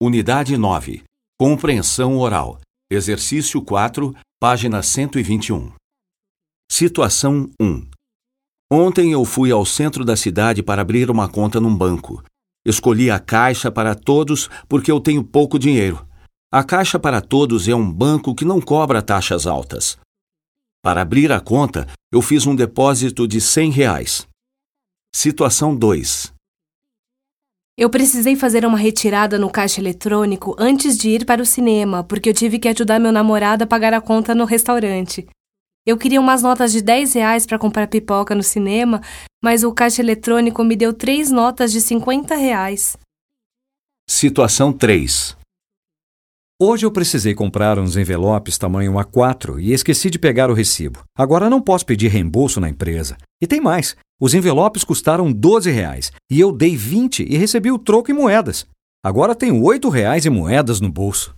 Unidade 9. Compreensão oral. Exercício 4, página 121. Situação 1. Ontem eu fui ao centro da cidade para abrir uma conta num banco. Escolhi a Caixa para Todos porque eu tenho pouco dinheiro. A Caixa para Todos é um banco que não cobra taxas altas. Para abrir a conta, eu fiz um depósito de 100 reais. Situação 2. Eu precisei fazer uma retirada no caixa eletrônico antes de ir para o cinema, porque eu tive que ajudar meu namorado a pagar a conta no restaurante. Eu queria umas notas de 10 reais para comprar pipoca no cinema, mas o caixa eletrônico me deu três notas de 50 reais. Situação 3. Hoje eu precisei comprar uns envelopes tamanho A4 e esqueci de pegar o recibo. Agora não posso pedir reembolso na empresa. E tem mais: os envelopes custaram 12 reais e eu dei 20 e recebi o troco em moedas. Agora tenho 8 reais em moedas no bolso.